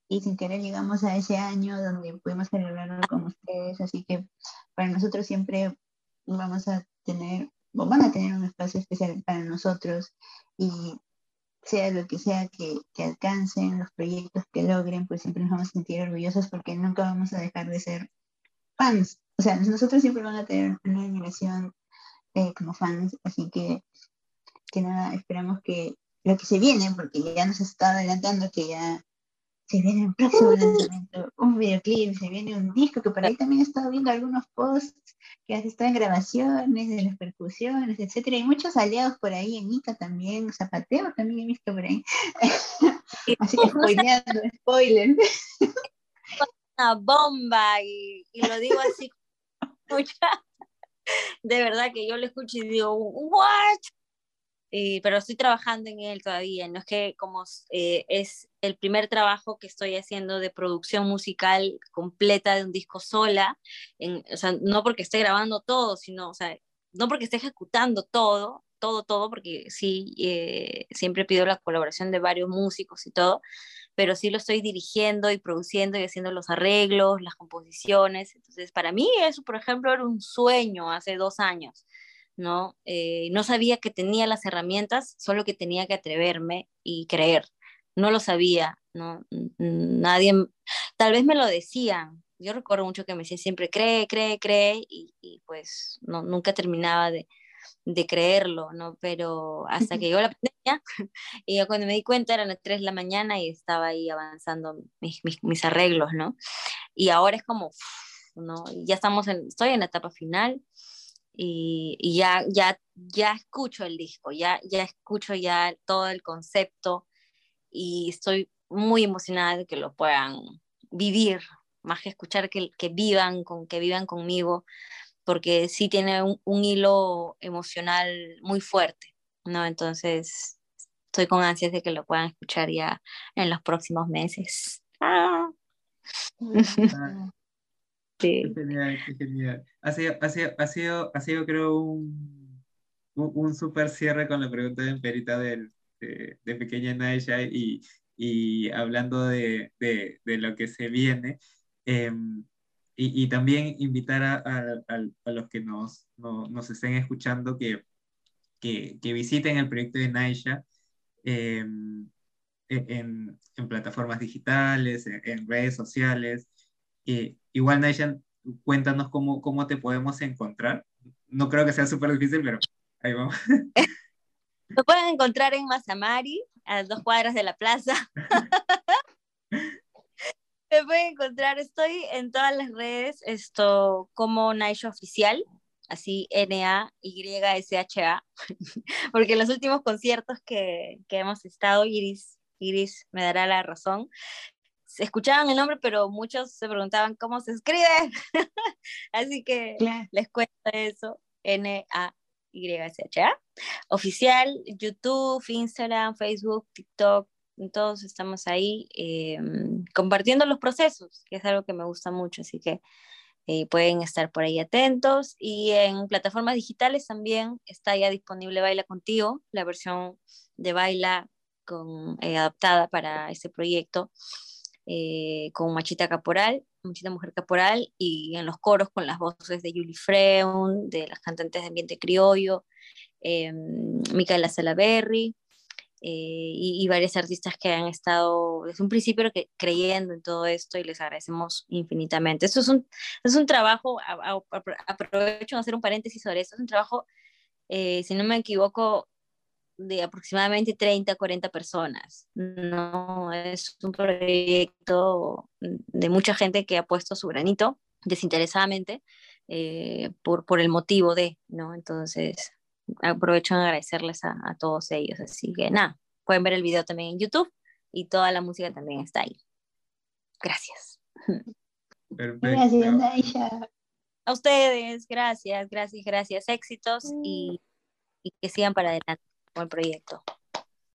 y sin querer llegamos a ese año donde pudimos celebrarlo con ustedes, así que para nosotros siempre vamos a tener, o van a tener un espacio especial para nosotros y sea lo que sea que, que alcancen, los proyectos que logren, pues siempre nos vamos a sentir orgullosos porque nunca vamos a dejar de ser fans. O sea, nosotros siempre van a tener una admiración eh, como fans, así que, que nada, esperamos que lo que se viene, porque ya nos está adelantando que ya se viene un próximo lanzamiento, un videoclip, se viene un disco, que por ahí también he estado viendo algunos posts que están en grabaciones, de las percusiones, etcétera. Hay muchos aliados por ahí, en Ica también, Zapateo también he visto por ahí. Así que spoileando, spoiler. Una bomba, y, y lo digo así, de verdad que yo lo escucho y digo, ¿what? Pero estoy trabajando en él todavía, no es que como eh, es el primer trabajo que estoy haciendo de producción musical completa de un disco sola, en, o sea, no porque esté grabando todo, sino, o sea, no porque esté ejecutando todo, todo, todo, porque sí, eh, siempre pido la colaboración de varios músicos y todo, pero sí lo estoy dirigiendo y produciendo y haciendo los arreglos, las composiciones. Entonces, para mí eso, por ejemplo, era un sueño hace dos años ¿no? Eh, no sabía que tenía las herramientas, solo que tenía que atreverme y creer. No lo sabía, ¿no? Nadie, tal vez me lo decían. Yo recuerdo mucho que me decían siempre, cree, cree, cree, y, pues no, nunca terminaba de, de creerlo, ¿no? Pero hasta que llegó la pandemia, y yo cuando me di cuenta eran las 3 de la mañana y estaba ahí avanzando mis, mis, mis arreglos, ¿no? Y ahora es como, ¿no? Ya estamos en, estoy en la etapa final, y, ya, ya, ya escucho el disco, ya, ya escucho ya todo el concepto y estoy muy emocionada de que lo puedan vivir, más que escuchar que, que vivan, con, que vivan conmigo, porque sí tiene un, un hilo emocional muy fuerte, ¿no? Entonces, estoy con ansias de que lo puedan escuchar ya en los próximos meses. Ah. Genial, genial. Ha sido, ha sido, ha sido, ha sido creo, un, un, súper cierre con la pregunta de Perita de, de, Pequeña Naisha y, y hablando de, de, lo que se viene. Eh, y, y, también invitar a, a, a los que nos, no, nos estén escuchando que, que, que, visiten el proyecto de Naisha. Eh, en, en, plataformas digitales, en, redes sociales, igual, Naishan, cuéntanos cómo, cómo te podemos encontrar. No creo que sea súper difícil, pero ahí vamos. Lo pueden encontrar en Mazamari, a dos cuadras de la plaza. Me pueden encontrar, estoy en todas las redes, esto como Naisha Oficial, así N-A-Y-S-H-A, porque en los últimos conciertos que, que hemos estado, Iris, Iris me dará la razón, escuchaban el nombre, pero muchos se preguntaban cómo se escribe. Así que les cuento eso, N-A-Y-S-H-A. Oficial, YouTube, Instagram, Facebook, TikTok, todos estamos ahí eh, compartiendo los procesos, que es algo que me gusta mucho, así que eh, pueden estar por ahí atentos. Y en plataformas digitales también está ya disponible Baila Contigo, la versión de Baila con, eh, adaptada para este proyecto. Eh, con Machita Caporal, Machita Mujer Caporal, y en los coros con las voces de Julie Freun, de las cantantes de ambiente criollo, eh, Micaela Salaberry, eh, y, y, varios artistas que han estado desde un principio creyendo en todo esto y les agradecemos infinitamente. Esto es un, es un trabajo, aprovecho de hacer un paréntesis sobre esto, es un trabajo, si no me equivoco, de aproximadamente 30, 40 personas. No es un proyecto de mucha gente que ha puesto su granito desinteresadamente eh, por, por el motivo de, ¿no? Entonces, aprovecho en agradecerles a, a, todos ellos. Así que nada, pueden ver el video también en YouTube y toda la música también está ahí. Gracias. Perfecto. Gracias, A ustedes, gracias, gracias, gracias. Éxitos y, y que sigan para adelante con el proyecto.